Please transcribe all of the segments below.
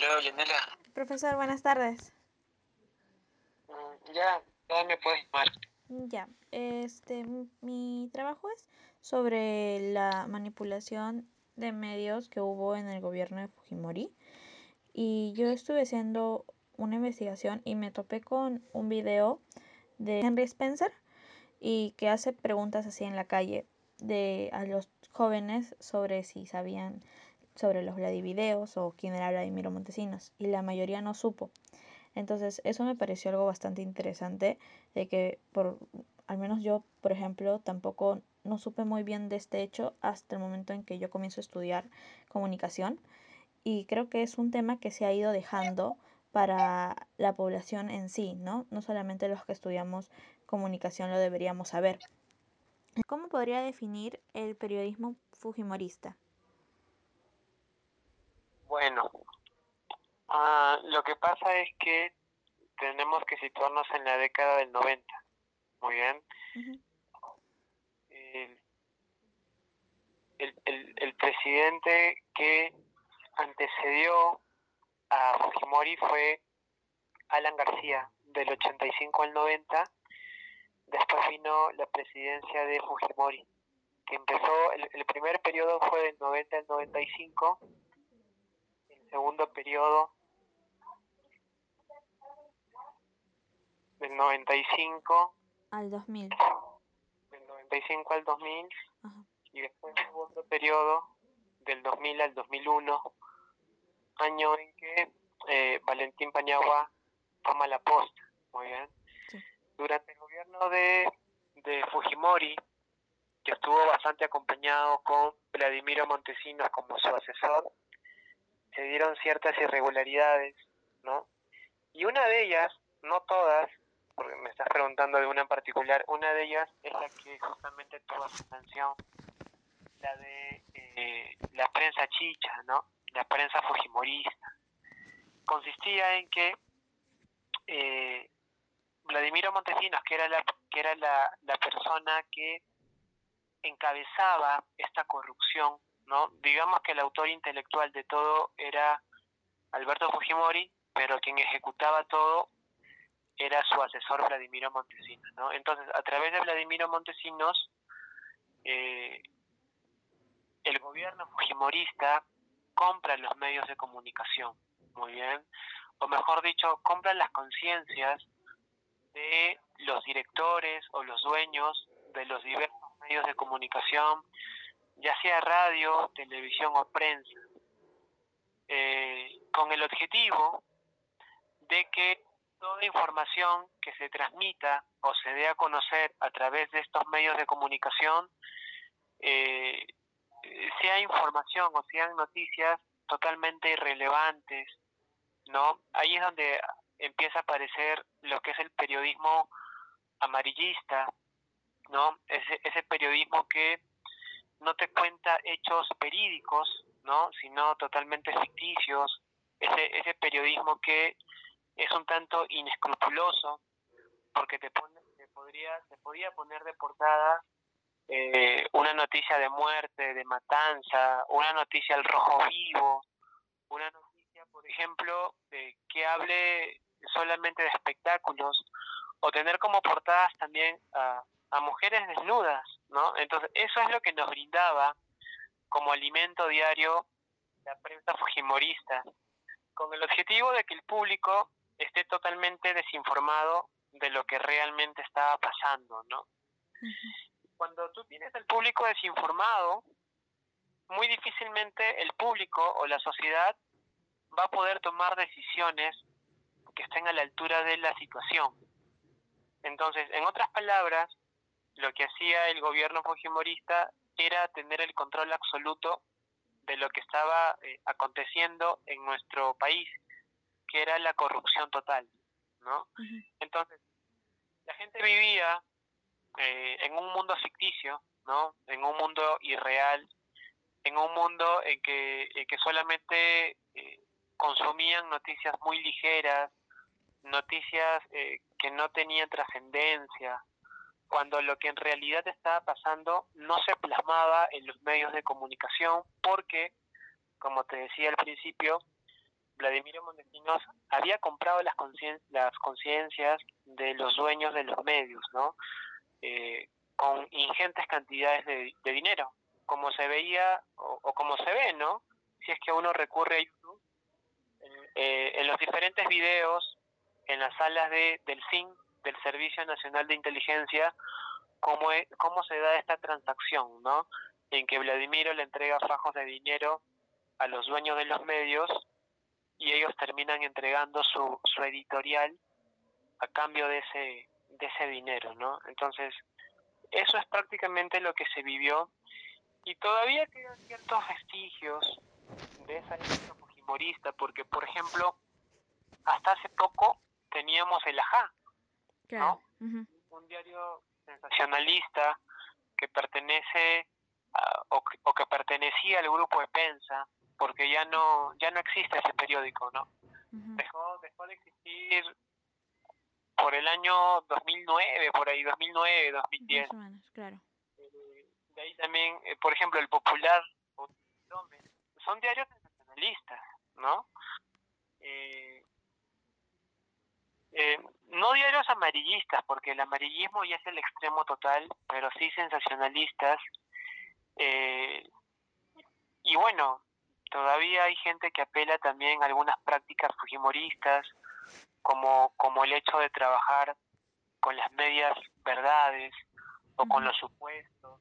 Aló, Yanela. Profesor, buenas tardes. Mm, ya, ya me puedes llamar. Ya, este, mi trabajo es sobre la manipulación de medios que hubo en el gobierno de Fujimori. Y yo estuve haciendo una investigación y me topé con un video de Henry Spencer y que hace preguntas así en la calle de a los jóvenes sobre si sabían sobre los Vladivideos o quién era Vladimiro Montesinos y la mayoría no supo. Entonces eso me pareció algo bastante interesante de que por al menos yo, por ejemplo, tampoco no supe muy bien de este hecho hasta el momento en que yo comienzo a estudiar comunicación y creo que es un tema que se ha ido dejando para la población en sí, ¿no? No solamente los que estudiamos comunicación lo deberíamos saber. ¿Cómo podría definir el periodismo fujimorista? Bueno, ah, lo que pasa es que tenemos que situarnos en la década del 90. Muy bien. el, el, el presidente que antecedió a Fujimori fue Alan García, del 85 al 90. Después vino la presidencia de Fujimori, que empezó, el, el primer periodo fue del 90 al 95, el segundo periodo del 95 al 2000. Del 95 al 2000 y después el segundo periodo del 2000 al 2001, año en que eh, Valentín Pañagua toma la posta. Muy bien. Durante el gobierno de, de Fujimori, que estuvo bastante acompañado con Vladimiro Montesinos como su asesor, se dieron ciertas irregularidades, ¿no? Y una de ellas, no todas, porque me estás preguntando de una en particular, una de ellas es la que justamente tuvo su atención, la de eh, la prensa chicha, ¿no? La prensa fujimorista. Consistía en que eh, Vladimiro Montesinos, que era la que era la, la persona que encabezaba esta corrupción, ¿no? Digamos que el autor intelectual de todo era Alberto Fujimori, pero quien ejecutaba todo era su asesor Vladimiro Montesinos, ¿no? Entonces, a través de Vladimiro Montesinos, eh, el gobierno fujimorista compra los medios de comunicación, muy bien, o mejor dicho, compra las conciencias de los directores o los dueños de los diversos medios de comunicación, ya sea radio, televisión o prensa, eh, con el objetivo de que toda información que se transmita o se dé a conocer a través de estos medios de comunicación eh, sea información o sean noticias totalmente irrelevantes, ¿no? Ahí es donde empieza a aparecer lo que es el periodismo amarillista, ¿no? Ese, ese periodismo que no te cuenta hechos verídicos, ¿no? Sino totalmente ficticios, ese, ese periodismo que es un tanto inescrupuloso, porque te, pone, te, podría, te podía poner de portada eh, una noticia de muerte, de matanza, una noticia al rojo vivo, una noticia, por ejemplo, que hable solamente de espectáculos, o tener como portadas también a, a mujeres desnudas, ¿no? Entonces, eso es lo que nos brindaba como alimento diario la prensa fujimorista, con el objetivo de que el público esté totalmente desinformado de lo que realmente estaba pasando, ¿no? Cuando tú tienes el público desinformado, muy difícilmente el público o la sociedad va a poder tomar decisiones que estén a la altura de la situación. Entonces, en otras palabras, lo que hacía el gobierno fujimorista era tener el control absoluto de lo que estaba eh, aconteciendo en nuestro país que era la corrupción total, ¿no? Entonces, la gente vivía eh, en un mundo ficticio, ¿no? En un mundo irreal, en un mundo en que, en que solamente eh, consumían noticias muy ligeras, noticias eh, que no tenían trascendencia, cuando lo que en realidad estaba pasando no se plasmaba en los medios de comunicación porque, como te decía al principio, Vladimiro Montesinos había comprado las, conciencias de los dueños de los medios, ¿no? Eh, con ingentes cantidades de, dinero, como se veía o, como se ve, ¿no? Si es que uno recurre a YouTube, eh, en los diferentes videos, en las salas de, del SIN, del Servicio Nacional de Inteligencia, cómo, cómo se da esta transacción, ¿no? En que Vladimiro le entrega fajos de dinero a los dueños de los medios y ellos terminan entregando su, su editorial a cambio de ese, de ese dinero, ¿no? Entonces, eso es prácticamente lo que se vivió y todavía quedan ciertos vestigios de esa época fujimorista, porque, por ejemplo, hasta hace poco teníamos el Ajá, ¿no? Un diario sensacionalista que pertenece o, o, que pertenecía al grupo de Pensa, porque ya no ya no existe ese periódico, ¿no? dejó, dejó de existir por el año 2009, por ahí, 2009, 2010. claro. Eh, de ahí también, eh, por ejemplo, el Popular, son diarios sensacionalistas, ¿no? Eh, no diarios amarillistas, porque el amarillismo ya es el extremo total, pero sí sensacionalistas. y bueno, todavía hay gente que apela también a algunas prácticas fujimoristas, como, como el hecho de trabajar con las medias verdades o con los supuestos,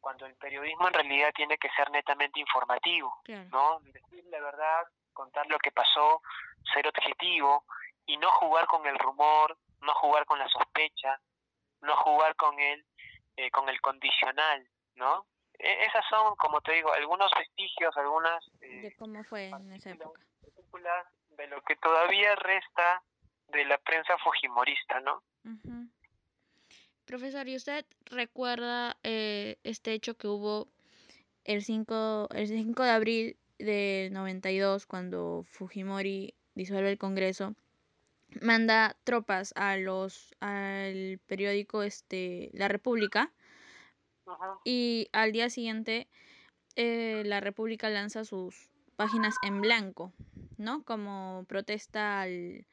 cuando el periodismo en realidad tiene que ser netamente informativo, ¿no? Decir la verdad, contar lo que pasó, ser objetivo y no jugar con el rumor, no jugar con la sospecha, no jugar con el, eh, con el condicional, ¿no? E, esas son, como te digo, algunos vestigios, algunas... Eh, de cómo fue en esa época. De lo que todavía resta de la prensa fujimorista, ¿no? Profesor, ¿y usted recuerda eh, este hecho que hubo el 5, el 5 de abril del 92 cuando Fujimori disuelve el Congreso? Manda tropas a los al periódico este La República y al día siguiente eh, la República lanza sus páginas en blanco, ¿no? Como protesta al,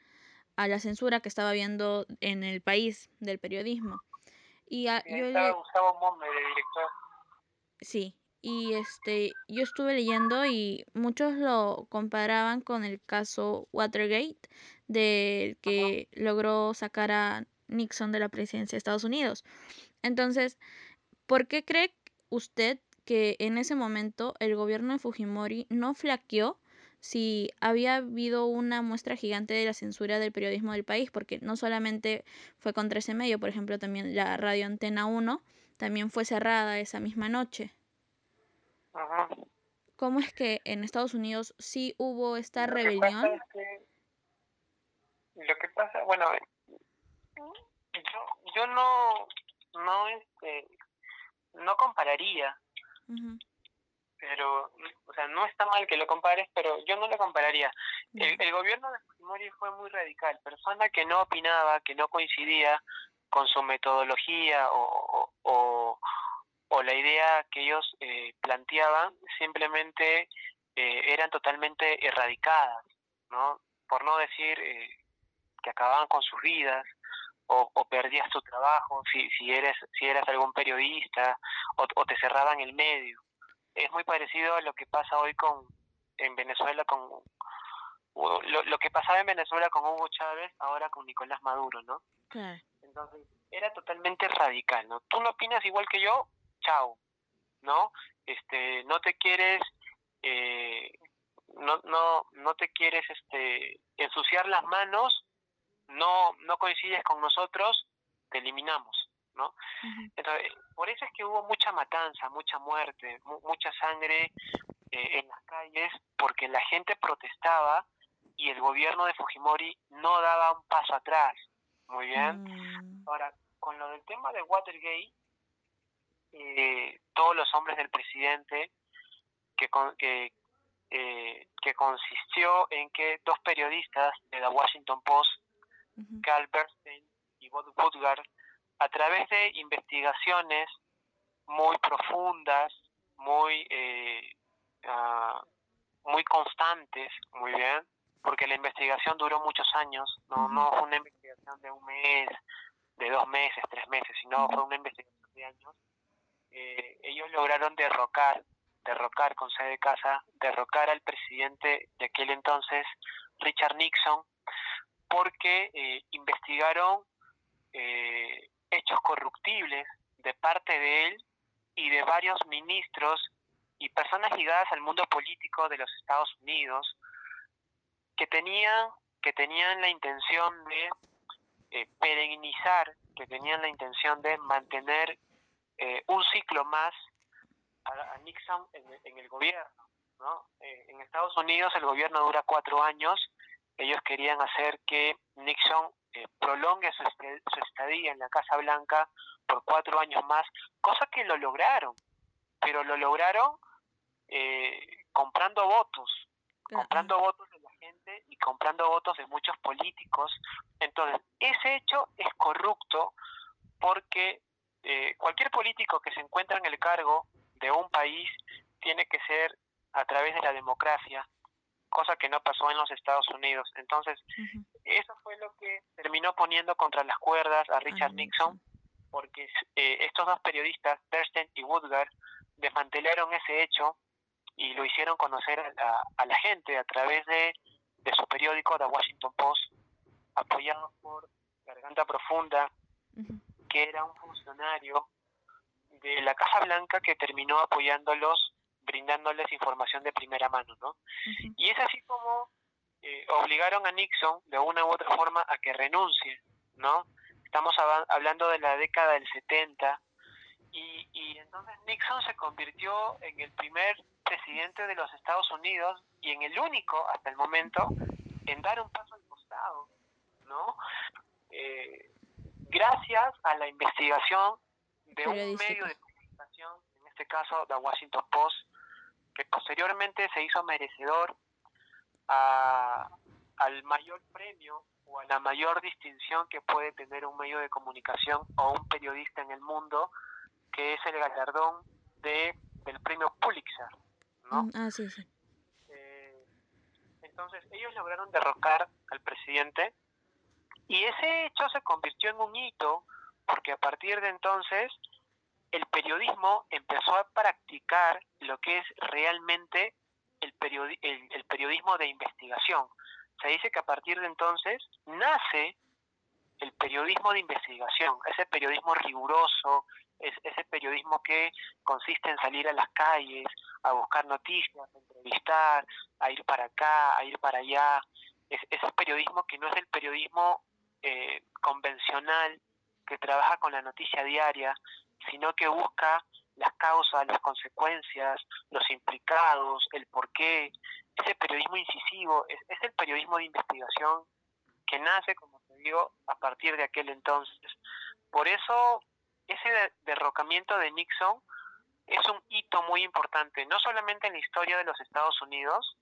a la censura que estaba viendo en el país del periodismo. Y yo de director. Sí, y este yo estuve leyendo y muchos lo comparaban con el caso Watergate del que logró sacar a Nixon de la presidencia de Estados Unidos. Entonces, ¿Por qué cree usted que en ese momento el gobierno de Fujimori no flaqueó si había habido una muestra gigante de la censura del periodismo del país? Porque no solamente fue contra ese medio, por ejemplo, también la radio Antena 1 también fue cerrada esa misma noche. ¿Cómo es que en Estados Unidos sí hubo esta rebelión? Lo que pasa, bueno, yo, yo no, no, este, no compararía. Pero, o sea, no está mal que lo compares, pero yo no lo compararía. El, gobierno de Fujimori fue muy radical. Persona que no opinaba, que no coincidía con su metodología o, o, la idea que ellos eh, planteaban, simplemente eh, eran totalmente erradicadas, ¿no? Por no decir eh, que acababan con sus vidas, o, perdías tu trabajo si, si, eres, si eras algún periodista o, te cerraban el medio. Es muy parecido a lo que pasa hoy con en Venezuela con lo, lo que pasaba en Venezuela con Hugo Chávez, ahora con Nicolás Maduro, ¿no? Entonces, era totalmente radical, ¿no? Tú no opinas igual que yo, chao, ¿no? Este, no te quieres, eh, no, no, no te quieres, este, ensuciar las manos, no, no coincides con nosotros, te eliminamos, ¿no? Entonces, por eso es que hubo mucha matanza, mucha muerte, mucha sangre eh, en las calles, porque la gente protestaba y el gobierno de Fujimori no daba un paso atrás. Muy bien. Mm. Ahora, con lo del tema de Watergate, eh, todos los hombres del presidente que, que, eh, que consistió en que dos periodistas de la Washington Post Carl Bernstein y Bob Woodward, a través de investigaciones muy profundas, muy, eh, ah, muy constantes, muy bien, porque la investigación duró muchos años, no, no fue una investigación de un mes, de dos meses, tres meses, sino fue una investigación de años. Eh, ellos lograron derrocar, derrocar con sede de casa, derrocar al presidente de aquel entonces, Richard Nixon, porque eh, investigaron eh, hechos corruptibles de parte de él y de varios ministros y personas ligadas al mundo político de los Estados Unidos que tenían que tenían la intención de eh, perenizar, que tenían la intención de mantener eh, un ciclo más a, Nixon en, el gobierno. ¿no? En Estados Unidos el gobierno dura cuatro años, ellos querían hacer que Nixon eh, prolongue su, su estadía en la Casa Blanca por cuatro años más, cosa que lo lograron, pero lo lograron eh, comprando votos, comprando votos de la gente y comprando votos de muchos políticos. Entonces, ese hecho es corrupto porque eh, cualquier político que se encuentra en el cargo de un país tiene que ser a través de la democracia, cosa que no pasó en los Estados Unidos. Entonces, eso fue lo que terminó poniendo contra las cuerdas a Richard Nixon, porque eh, estos dos periodistas, Bernstein y Woodgard, desmantelaron ese hecho y lo hicieron conocer a, la gente a través de, su periódico, The Washington Post, apoyado por Garganta Profunda, que era un funcionario de la Casa Blanca que terminó apoyándolos, brindándoles información de primera mano, ¿no? Y es así como eh, obligaron a Nixon, de una u otra forma, a que renuncie, ¿no? Estamos hablando de la década del 70, y, y entonces Nixon se convirtió en el primer presidente de los Estados Unidos y en el único hasta el momento en dar un paso al costado, ¿no? Eh, gracias a la investigación de un medio de comunicación, en este caso The Washington Post, que posteriormente se hizo merecedor a, al mayor premio o a la mayor distinción que puede tener un medio de comunicación o un periodista en el mundo, que es el galardón de, del premio Pulitzer. ¿no? Mm, ah, sí, sí. Eh, entonces, ellos lograron derrocar al presidente y ese hecho se convirtió en un hito porque a partir de entonces el periodismo empezó a practicar lo que es realmente el, el, periodismo de investigación. Se dice que a partir de entonces nace el periodismo de investigación, ese periodismo riguroso, es, ese periodismo que consiste en salir a las calles, a buscar noticias, a entrevistar, a ir para acá, a ir para allá, es, ese periodismo que no es el periodismo eh, convencional que trabaja con la noticia diaria, sino que busca las causas, las consecuencias, los implicados, el porqué. Ese periodismo incisivo es, es el periodismo de investigación que nace, como te digo, a partir de aquel entonces. Por eso ese derrocamiento de Nixon es un hito muy importante, no solamente en la historia de los Estados Unidos,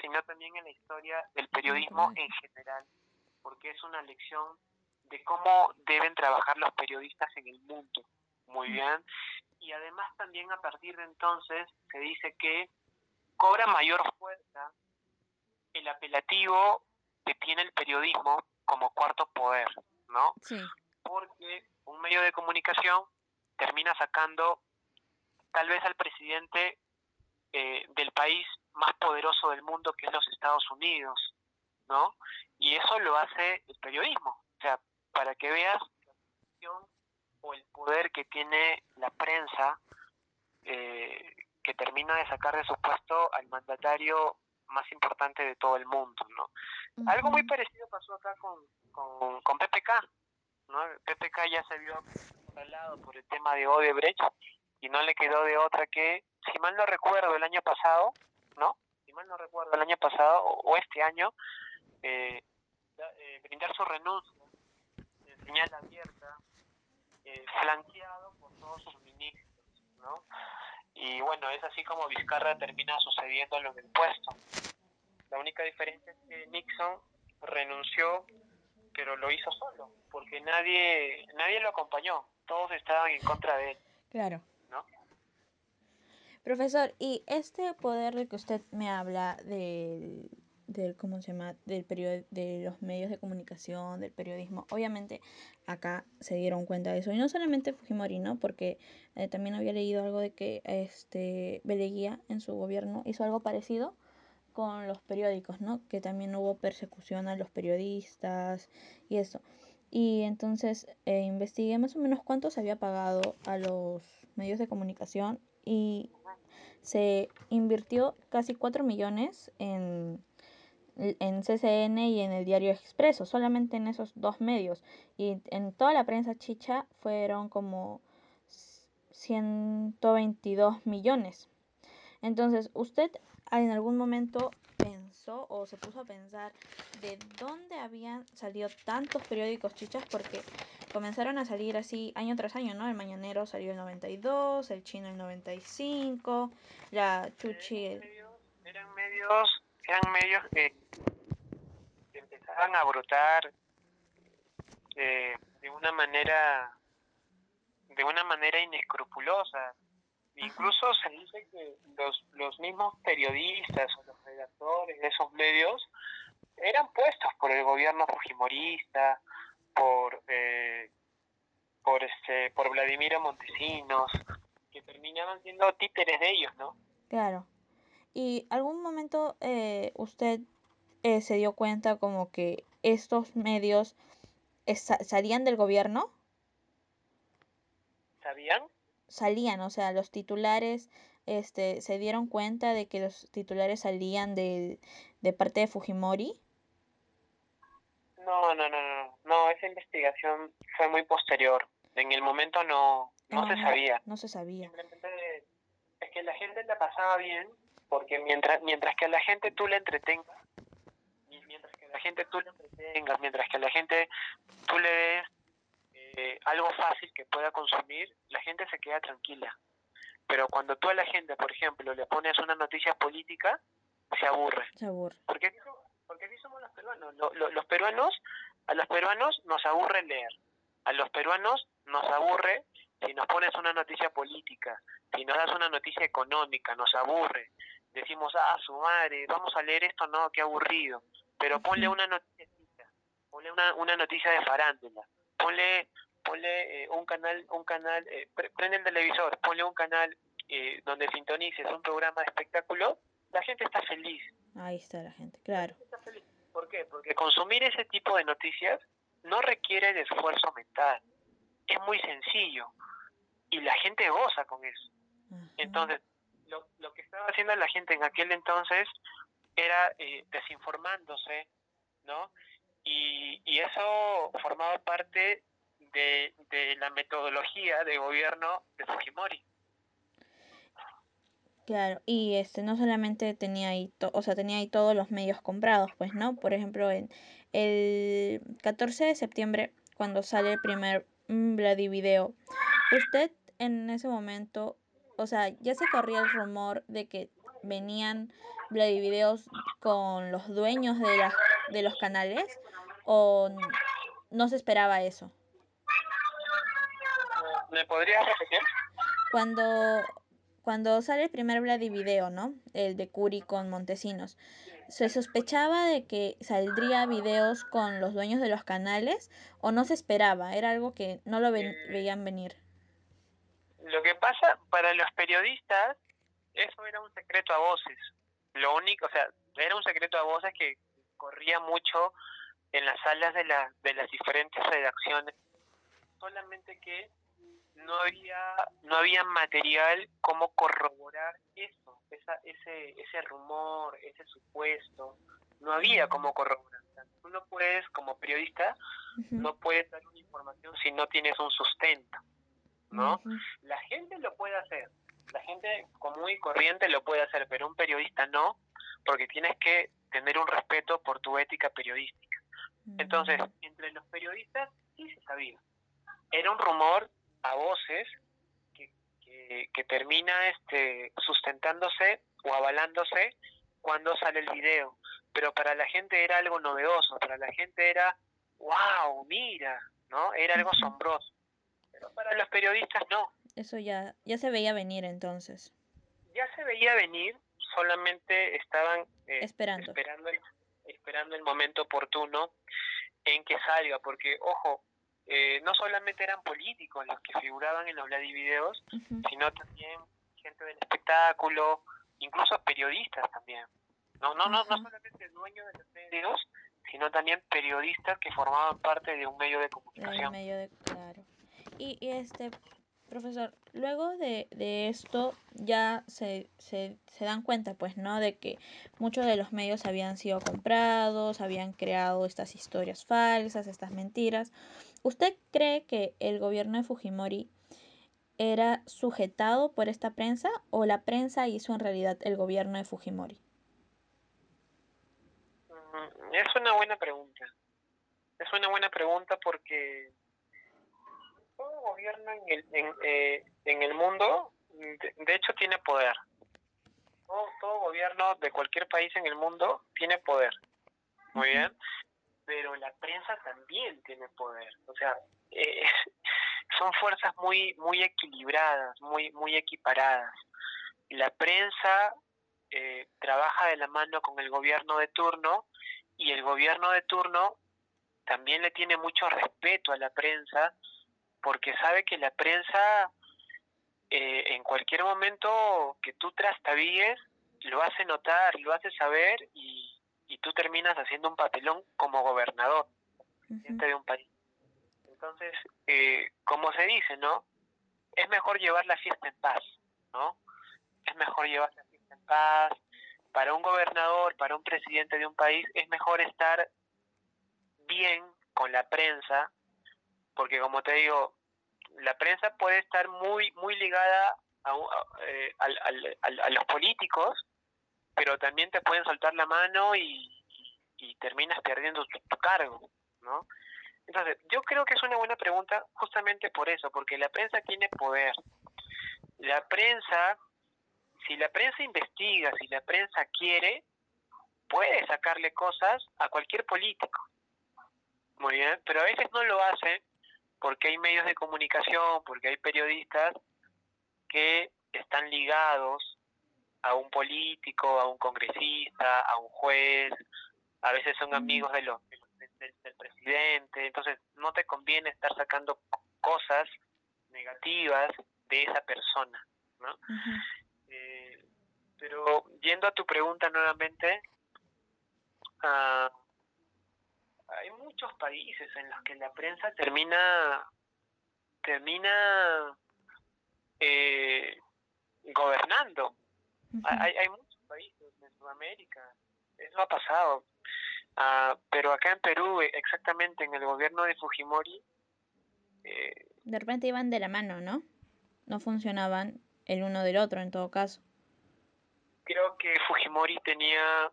sino también en la historia del periodismo en general, porque es una lección de cómo deben trabajar los periodistas en el mundo. Muy bien. Y además también a partir de entonces se dice que cobra mayor fuerza el apelativo que tiene el periodismo como cuarto poder, ¿no? Sí. Porque un medio de comunicación termina sacando tal vez al presidente eh, del país más poderoso del mundo, que es los Estados Unidos, ¿no? Y eso lo hace el periodismo. O sea, para que veas la o el poder que tiene la prensa, eh, que termina de sacar de su puesto al mandatario más importante de todo el mundo, ¿no? Algo muy parecido pasó acá con, con, con PPK, ¿no? PPK ya se vio lado por el tema de Odebrecht y no le quedó de otra que, si mal no recuerdo, el año pasado, ¿no? Si mal no recuerdo, el año pasado o, este año, eh, eh, brindar su renuncia en señal abierta, eh, flanqueado por todos sus ministros, ¿no? Y bueno, es así como Vizcarra termina sucediéndolo en el puesto. La única diferencia es que Nixon renunció pero lo hizo solo, porque nadie, nadie lo acompañó, todos estaban en contra de él. Claro. ¿no? Profesor, y este poder de que usted me habla de, del cómo se llama del periodo de los medios de comunicación del periodismo. Obviamente acá se dieron cuenta de eso. Y no solamente Fujimori no porque eh, también había leído algo de que este Beleguía en su gobierno hizo algo parecido con los periódicos no que también hubo persecución a los periodistas y eso. Y entonces eh, investigué más o menos cuánto se había pagado a los medios de comunicación y se invirtió casi 4 millones en, en CCN y en el Diario Expreso, solamente en esos dos medios. Y en toda la prensa chicha fueron como 122 millones. Entonces, ¿usted en algún momento pensó o se puso a pensar de dónde habían salido tantos periódicos chichas? Porque comenzaron a salir así año tras año, ¿no? El Mañanero salió el 92, el Chino el 95, la Chuchi... Eran medios, eran medios, que, empezaban a brotar eh, de una manera de una manera inescrupulosa. Incluso se dice que los, los mismos periodistas o los redactores de esos medios eran puestos por el gobierno fujimorista, por eh, por este por Vladimiro Montesinos que terminaban siendo títeres de ellos no claro y algún momento eh, usted eh, se dio cuenta como que estos medios salían del gobierno sabían salían o sea los titulares este se dieron cuenta de que los titulares salían de, de parte de Fujimori no, no, no, no, no, esa investigación fue muy posterior. En el momento no, no, se sabía. No se sabía. Simplemente es que la gente la pasaba bien porque mientras mientras que a la gente tú le entretengas, mientras que a la gente tú le entretengas, mientras que a la gente tú le des eh, algo fácil que pueda consumir, la gente se queda tranquila. Pero cuando tú a la gente, por ejemplo, le pones una noticia política, se aburre. Se aburre. Porque porque así somos los peruanos. los peruanos, a los peruanos nos aburre leer. A los peruanos nos aburre si nos pones una noticia política, si nos das una noticia económica, nos aburre. Decimos, ah, su madre, vamos a leer esto, no, qué aburrido. Pero ponle una noticia, ponle una, una noticia de farándula, ponle, ponle eh, un canal, un canal, eh, prende el televisor, ponle un canal eh, donde sintonices un programa de espectáculo, la gente está feliz. Ahí está la gente, claro. ¿Por qué? Porque consumir ese tipo de noticias no requiere de esfuerzo mental. Es muy sencillo. Y la gente goza con eso. Entonces, lo, lo que estaba haciendo la gente en aquel entonces era eh, desinformándose, ¿no? Y, y eso formaba parte de, de la metodología de gobierno de Fujimori. Claro, y este no solamente tenía ahí, o sea, tenía ahí todos los medios comprados, pues, ¿no? Por ejemplo, en el 14 de septiembre, cuando sale el primer Vladivideo, usted en ese momento, o sea, ya se corría el rumor de que venían Vladivideos con los dueños de, las, de los canales o no se esperaba eso. ¿Me podrías repetir? Cuando cuando sale el primer Vladivideo, ¿no? El de Curi con Montesinos. ¿Se sospechaba de que saldría videos con los dueños de los canales o no se esperaba? Era algo que no lo eh, veían venir. Lo que pasa para los periodistas, eso era un secreto a voces. Lo único, o sea, era un secreto a voces que corría mucho en las salas de, la, de las diferentes redacciones. Solamente que no había no había material como corroborar eso esa, ese ese rumor ese supuesto no había como corroborar tú no puedes como periodista no puedes dar una información si no tienes un sustento no la gente lo puede hacer la gente común y corriente lo puede hacer pero un periodista no porque tienes que tener un respeto por tu ética periodística entonces entre los periodistas sí se sabía era un rumor a voces que, que, termina este, sustentándose o avalándose cuando sale el video. Pero para la gente era algo novedoso, para la gente era, wow, mira, ¿no? Era algo asombroso. Pero para los periodistas no. Eso ya, ya se veía venir entonces. Ya se veía venir, solamente estaban eh, esperando. esperando esperando el momento oportuno en que salga, porque, ojo, eh, no solamente eran políticos los que figuraban en los Vladivideos, sino también gente del espectáculo, incluso periodistas también. No, no, no, no solamente dueños de los medios, sino también periodistas que formaban parte de un medio de comunicación. medio de, claro. Y, y este, profesor, luego de, de esto ya se, se, se, dan cuenta, pues, ¿no? De que muchos de los medios habían sido comprados, habían creado estas historias falsas, estas mentiras. ¿Usted cree que el gobierno de Fujimori era sujetado por esta prensa o la prensa hizo en realidad el gobierno de Fujimori? Mm, es una buena pregunta. Es una buena pregunta porque gobierno en el, en, eh, en el mundo, de, hecho, tiene poder. Todo, todo, gobierno de cualquier país en el mundo tiene poder. Muy bien. Pero la prensa también tiene poder. O sea, eh, son fuerzas muy, muy equilibradas, muy, muy equiparadas. La prensa eh, trabaja de la mano con el gobierno de turno y el gobierno de turno también le tiene mucho respeto a la prensa porque sabe que la prensa eh, en cualquier momento que tú trastavíes lo hace notar, lo hace saber y, tú terminas haciendo un papelón como gobernador de un país. Entonces, eh, como se dice, ¿no? Es mejor llevar la fiesta en paz, ¿no? Es mejor llevar la fiesta en paz. Para un gobernador, para un presidente de un país, es mejor estar bien con la prensa, porque como te digo, la prensa puede estar muy muy ligada a, eh, a, los políticos, pero también te pueden soltar la mano y, terminas perdiendo tu cargo, ¿no? Entonces, yo creo que es una buena pregunta justamente por eso, porque la prensa tiene poder. La prensa, si la prensa investiga, si la prensa quiere, puede sacarle cosas a cualquier político. Muy bien, pero a veces no lo hace porque hay medios de comunicación, porque hay periodistas que están ligados a un político, a un congresista, a un juez, a veces son amigos de los, del, presidente, entonces no te conviene estar sacando cosas negativas de esa persona, ¿no? Eh, pero yendo a tu pregunta nuevamente, uh, hay muchos países en los que la prensa termina termina eh, gobernando. hay, hay muchos países en Sudamérica, eso ha pasado. Ah, pero acá en Perú, eh, exactamente en el gobierno de Fujimori... Eh, de repente iban de la mano, ¿no? No funcionaban el uno del otro en todo caso. Creo que Fujimori tenía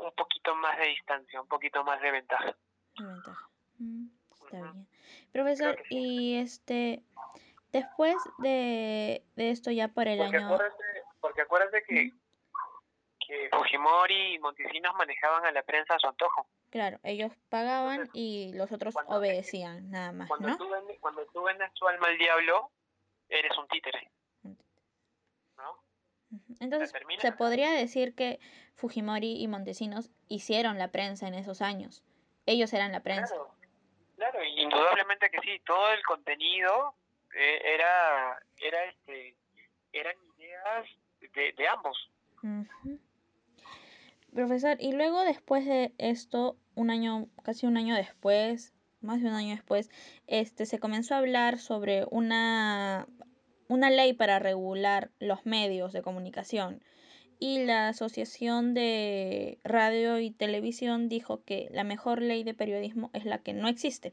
un poquito más de distancia, un poquito más de ventaja. De ventaja. Mm, está bien. Profesor, y este, después de, de, esto ya por el porque año... Acuérdate, porque acuérdate que que Fujimori y Montesinos manejaban a la prensa a su antojo. Claro, ellos pagaban y los otros obedecían, nada más, cuando ¿no? Tú vendes, cuando tú vendes tu alma al diablo, eres un títere. Entonces, se podría decir que Fujimori y Montesinos hicieron la prensa en esos años. Ellos eran la prensa. Claro, claro indudablemente que sí. Todo el contenido eh, era, era este, eran ideas de, de ambos. Profesor, y luego después de esto, un año, casi un año después, más de un año después, este se comenzó a hablar sobre una, una ley para regular los medios de comunicación. Y la Asociación de Radio y Televisión dijo que la mejor ley de periodismo es la que no existe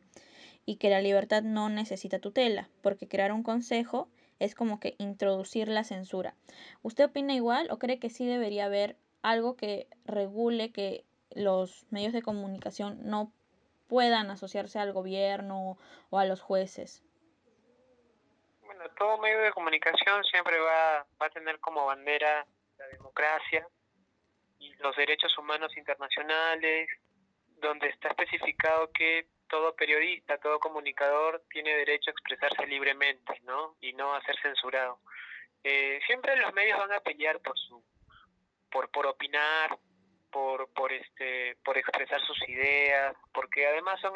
y que la libertad no necesita tutela, porque crear un consejo es como que introducir la censura. ¿Usted opina igual o cree que sí debería haber algo que regule que los medios de comunicación no puedan asociarse al gobierno o a los jueces? Todo medio de comunicación siempre va, va a tener como bandera la democracia y los derechos humanos internacionales, donde está especificado que todo periodista, todo comunicador tiene derecho a expresarse libremente, ¿no? Y no a ser censurado. Eh, siempre los medios van a pelear por su por, por opinar, por, por, este, por expresar sus ideas, porque además son,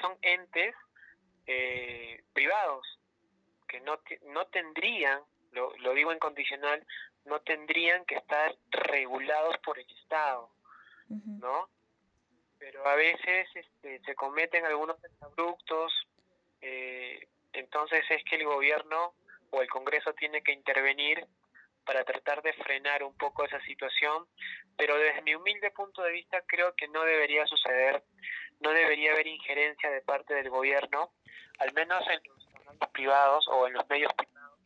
son entes eh, privados que no, no tendrían, lo, lo digo en condicional, no tendrían que estar regulados por el Estado, ¿no? Pero a veces este, se cometen algunos abruptos, eh, entonces es que el gobierno o el Congreso tiene que intervenir para tratar de frenar un poco esa situación, pero desde mi humilde punto de vista creo que no debería suceder, no debería haber injerencia de parte del gobierno, al menos en privados o en los medios privados,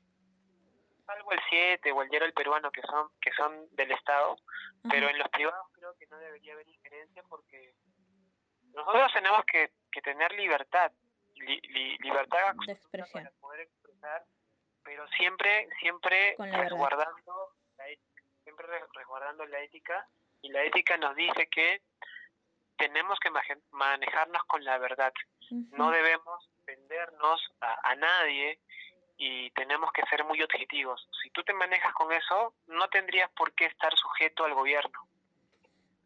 salvo el 7 o el diario El Peruano que son que son del Estado, pero en los privados creo que no debería haber injerencia porque nosotros tenemos que, tener libertad, libertad de expresión. para poder expresar pero siempre, siempre resguardando la ética, siempre resguardando la ética, y la ética nos dice que tenemos que manejarnos con la verdad, no debemos vendernos a, nadie y tenemos que ser muy objetivos. Si tú te manejas con eso, no tendrías por qué estar sujeto al gobierno.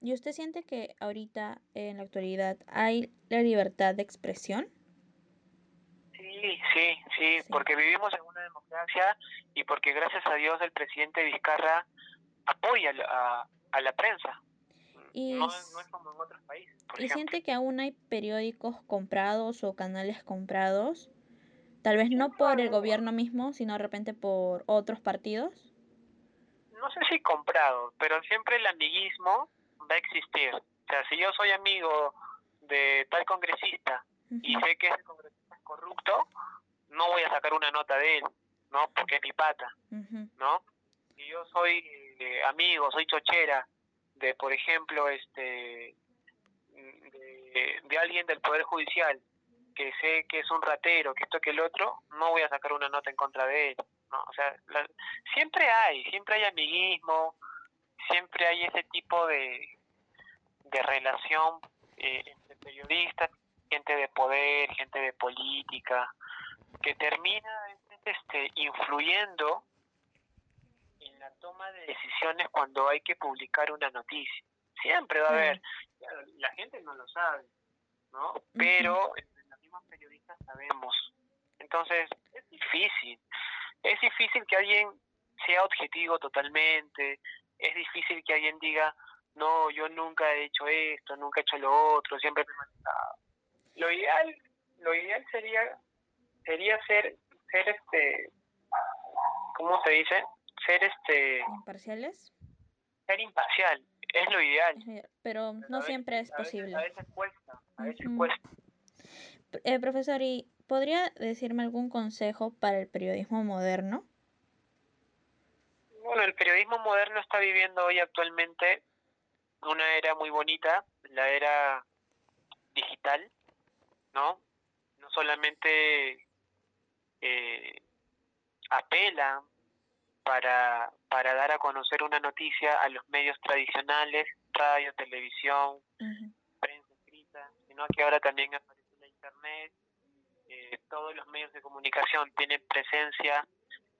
¿Y usted siente que ahorita, en la actualidad, hay la libertad de expresión? Sí, sí, sí, porque vivimos en una democracia y porque gracias a Dios el presidente Vizcarra apoya a, a la prensa. Y no, es como en otros países. ¿Y siente que aún hay periódicos comprados o canales comprados? Tal vez no por el gobierno mismo, sino de repente por otros partidos. No sé si comprado, pero siempre el amiguismo va a existir. O sea, si yo soy amigo de tal congresista y sé que ese congresista corrupto, no voy a sacar una nota de él, ¿no? Porque es mi pata, ¿no? Si yo soy eh, amigo, soy chochera de, por ejemplo, este de, alguien del Poder Judicial que sé que es un ratero, que esto que el otro, no voy a sacar una nota en contra de él, ¿no? O sea, siempre hay, siempre hay amiguismo, siempre hay ese tipo de, de relación eh, entre periodistas gente de poder, gente de política, que termina este, influyendo en la toma de decisiones cuando hay que publicar una noticia. Siempre va a haber, la gente no lo sabe, ¿no? Pero los mismos periodistas sabemos. Entonces, es difícil. Es difícil que alguien sea objetivo totalmente. Es difícil que alguien diga, no, yo nunca he hecho esto, nunca he hecho lo otro, siempre me he manejado lo ideal lo ideal sería sería ser ser este cómo se dice ser este imparciales ser imparcial es lo ideal. Pero, no siempre es posible. a veces, cuesta a veces cuesta. Eh, profesor y podría decirme algún consejo para el periodismo moderno bueno el periodismo moderno está viviendo hoy actualmente una era muy bonita la era digital ¿no? No solamente eh, apela para, para dar a conocer una noticia a los medios tradicionales, radio, televisión, prensa escrita, sino que ahora también aparece la Internet, eh, todos los medios de comunicación tienen presencia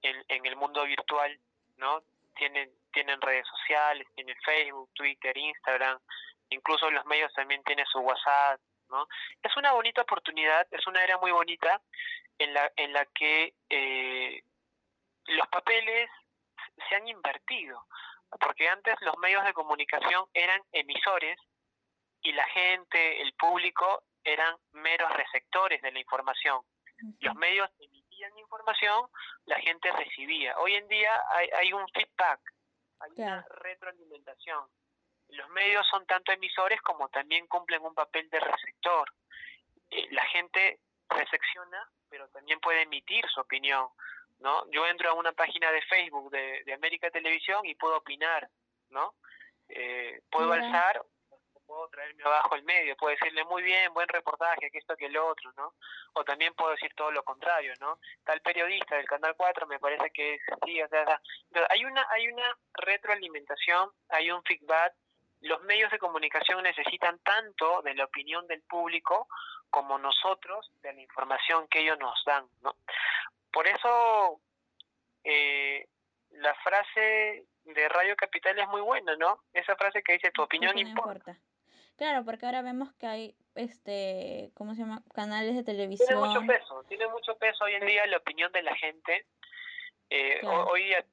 en, en el mundo virtual, ¿no? Tienen, tienen redes sociales, tienen Facebook, Twitter, Instagram, incluso los medios también tienen su WhatsApp, es una bonita oportunidad, es una era muy bonita en la, en la que eh, los papeles se han invertido, porque antes los medios de comunicación eran emisores y la gente, el público, eran meros receptores de la información. Los medios emitían información, la gente recibía. Hoy en día hay, hay un feedback, hay una retroalimentación los medios son tanto emisores como también cumplen un papel de receptor. Eh, la gente recepciona, pero también puede emitir su opinión. ¿No? Yo entro a una página de Facebook de, de América Televisión y puedo opinar, ¿no? Eh, puedo alzar o puedo traerme abajo el medio, puedo decirle muy bien, buen reportaje, que esto, que el otro, ¿no? O también puedo decir todo lo contrario, ¿no? Tal periodista del Canal 4 me parece que es así, o sea, hay una, hay una retroalimentación, hay un feedback los medios de comunicación necesitan tanto de la opinión del público como nosotros de la información que ellos nos dan, ¿no? Por eso eh, la frase de Radio Capital es muy buena, ¿no? Esa frase que dice tu opinión, importa. Claro, porque ahora vemos que hay, este, ¿cómo se llama? Canales de televisión. Tiene mucho peso, tiene mucho peso hoy en día la opinión de la gente. Eh, Hoy día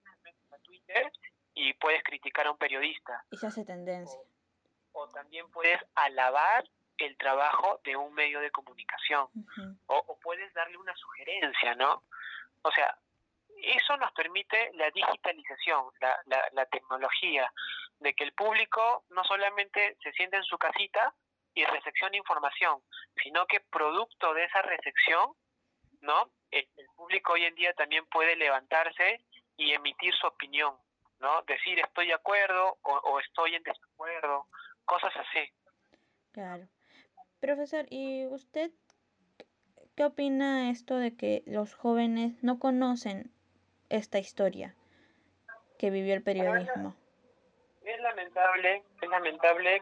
Twitter y puedes criticar a un periodista. Y se hace tendencia. O, también puedes alabar el trabajo de un medio de comunicación. o, o, puedes darle una sugerencia, ¿no? O sea, eso nos permite la digitalización, la, la, la tecnología, de que el público no solamente se siente en su casita y recepciona información, sino que producto de esa recepción, ¿no? El, público hoy en día también puede levantarse y emitir su opinión, ¿no? Decir estoy de acuerdo o, o estoy en desacuerdo, cosas así. Claro. Profesor, ¿y usted qué opina esto de que los jóvenes no conocen esta historia que vivió el periodismo? Es lamentable, es lamentable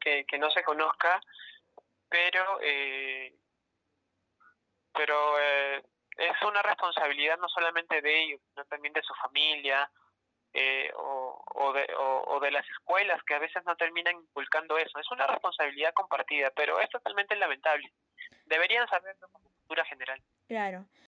que, que no se conozca, pero eh, pero eh, es una responsabilidad no solamente de ellos, sino también de su familia eh, o, o, de, o, de las escuelas que a veces no terminan inculcando eso. Es una responsabilidad compartida, pero es totalmente lamentable. Deberían saberlo como cultura general. Claro.